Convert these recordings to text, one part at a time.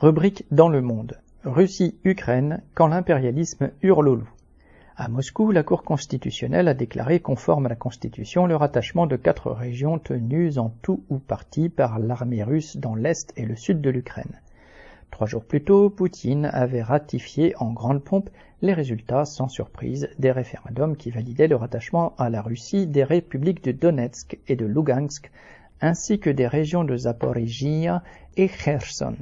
Rubrique dans le monde. Russie-Ukraine quand l'impérialisme hurle au loup. À Moscou, la Cour constitutionnelle a déclaré conforme à la Constitution le rattachement de quatre régions tenues en tout ou partie par l'armée russe dans l'est et le sud de l'Ukraine. Trois jours plus tôt, Poutine avait ratifié en grande pompe les résultats sans surprise des référendums qui validaient le rattachement à la Russie des républiques de Donetsk et de Lugansk, ainsi que des régions de Zaporizhia et Kherson.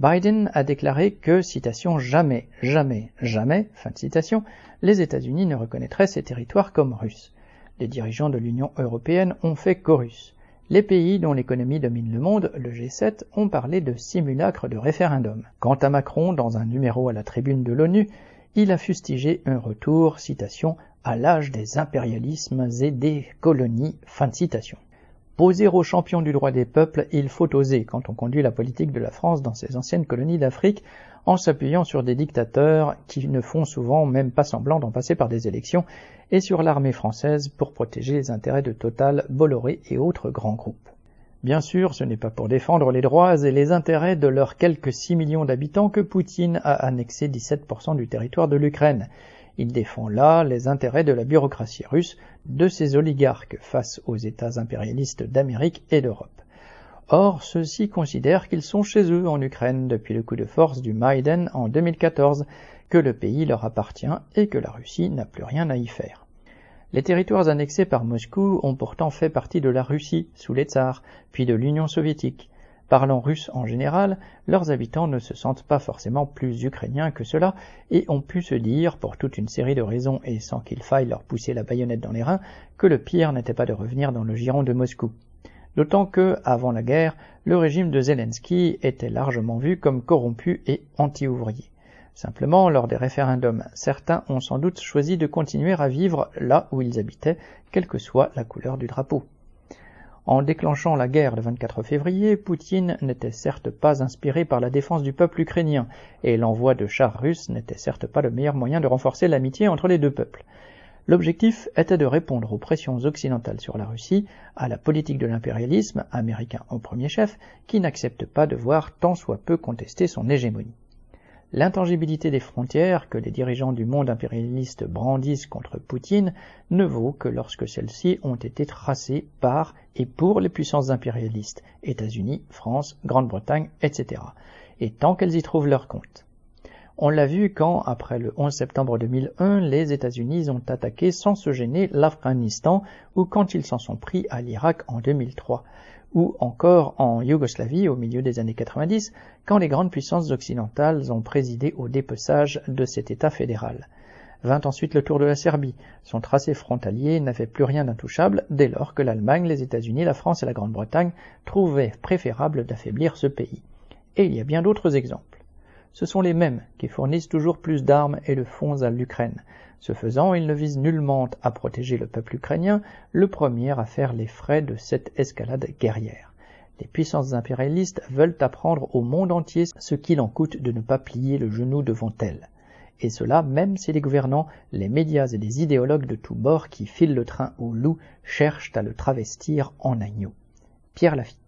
Biden a déclaré que, citation, jamais, jamais, jamais, fin de citation, les États-Unis ne reconnaîtraient ces territoires comme russes. Les dirigeants de l'Union européenne ont fait chorus. Les pays dont l'économie domine le monde, le G7, ont parlé de simulacre de référendum. Quant à Macron, dans un numéro à la tribune de l'ONU, il a fustigé un retour, citation, à l'âge des impérialismes et des colonies, fin de citation. Poser aux champions du droit des peuples, il faut oser quand on conduit la politique de la France dans ses anciennes colonies d'Afrique en s'appuyant sur des dictateurs qui ne font souvent même pas semblant d'en passer par des élections et sur l'armée française pour protéger les intérêts de Total, Bolloré et autres grands groupes. Bien sûr, ce n'est pas pour défendre les droits et les intérêts de leurs quelques 6 millions d'habitants que Poutine a annexé 17% du territoire de l'Ukraine. Il défend là les intérêts de la bureaucratie russe, de ses oligarques face aux États impérialistes d'Amérique et d'Europe. Or, ceux-ci considèrent qu'ils sont chez eux en Ukraine depuis le coup de force du Maïden en 2014, que le pays leur appartient et que la Russie n'a plus rien à y faire. Les territoires annexés par Moscou ont pourtant fait partie de la Russie sous les tsars, puis de l'Union soviétique. Parlant russe en général, leurs habitants ne se sentent pas forcément plus ukrainiens que cela et ont pu se dire, pour toute une série de raisons et sans qu'il faille leur pousser la baïonnette dans les reins, que le pire n'était pas de revenir dans le giron de Moscou. D'autant que, avant la guerre, le régime de Zelensky était largement vu comme corrompu et anti-ouvrier. Simplement, lors des référendums, certains ont sans doute choisi de continuer à vivre là où ils habitaient, quelle que soit la couleur du drapeau. En déclenchant la guerre le 24 février, Poutine n'était certes pas inspiré par la défense du peuple ukrainien, et l'envoi de chars russes n'était certes pas le meilleur moyen de renforcer l'amitié entre les deux peuples. L'objectif était de répondre aux pressions occidentales sur la Russie, à la politique de l'impérialisme, américain au premier chef, qui n'accepte pas de voir tant soit peu contester son hégémonie. L'intangibilité des frontières que les dirigeants du monde impérialiste brandissent contre Poutine ne vaut que lorsque celles-ci ont été tracées par et pour les puissances impérialistes, États-Unis, France, Grande-Bretagne, etc., et tant qu'elles y trouvent leur compte. On l'a vu quand, après le 11 septembre 2001, les États-Unis ont attaqué sans se gêner l'Afghanistan ou quand ils s'en sont pris à l'Irak en 2003 ou encore en Yougoslavie au milieu des années 90, quand les grandes puissances occidentales ont présidé au dépeçage de cet État fédéral. Vint ensuite le tour de la Serbie. Son tracé frontalier n'avait plus rien d'intouchable dès lors que l'Allemagne, les États-Unis, la France et la Grande-Bretagne trouvaient préférable d'affaiblir ce pays. Et il y a bien d'autres exemples. Ce sont les mêmes qui fournissent toujours plus d'armes et de fonds à l'Ukraine, ce faisant, il ne vise nullement à protéger le peuple ukrainien, le premier à faire les frais de cette escalade guerrière. Les puissances impérialistes veulent apprendre au monde entier ce qu'il en coûte de ne pas plier le genou devant elles. Et cela même si les gouvernants, les médias et les idéologues de tous bords qui filent le train au loup cherchent à le travestir en agneau. Pierre Lafitte.